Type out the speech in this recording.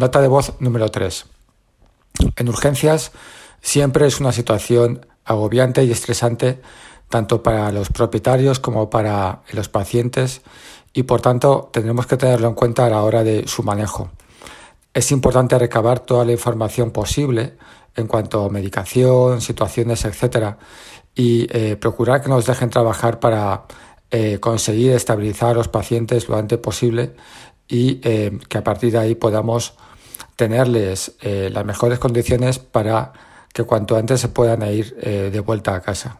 Nota de voz número 3. En urgencias siempre es una situación agobiante y estresante tanto para los propietarios como para los pacientes y por tanto tendremos que tenerlo en cuenta a la hora de su manejo. Es importante recabar toda la información posible en cuanto a medicación, situaciones, etcétera, y eh, procurar que nos dejen trabajar para eh, conseguir estabilizar a los pacientes lo antes posible y eh, que a partir de ahí podamos tenerles las mejores condiciones para que cuanto antes se puedan ir de vuelta a casa.